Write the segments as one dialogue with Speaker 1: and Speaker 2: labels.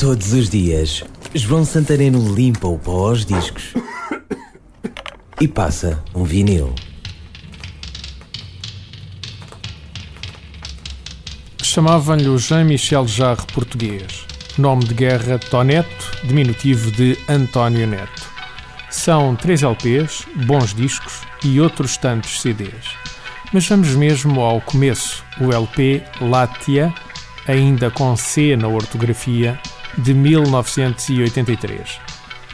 Speaker 1: Todos os dias, João Santareno limpa o pó aos discos e passa um vinil.
Speaker 2: Chamavam-lhe o Jean-Michel Jarre português. Nome de guerra Toneto, diminutivo de António Neto. São três LPs, bons discos e outros tantos CDs. Mas vamos mesmo ao começo, o LP Látia, ainda com C na ortografia, de 1983.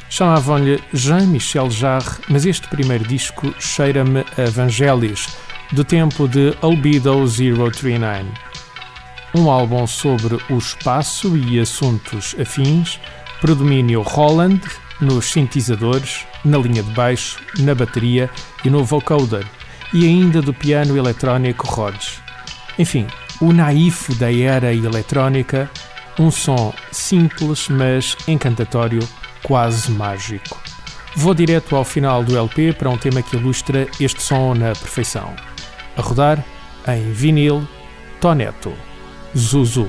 Speaker 2: Chamavam-lhe Jean-Michel Jarre, mas este primeiro disco cheira-me a Evangelis, do tempo de Albedo 039. Um álbum sobre o espaço e assuntos afins, predomínio Holland nos sintetizadores, na linha de baixo, na bateria e no vocoder, e ainda do piano eletrónico Rhodes. Enfim, o naif da era eletrónica, um som simples, mas encantatório, quase mágico. Vou direto ao final do LP para um tema que ilustra este som na perfeição. A rodar, em vinil, Toneto, Zuzu.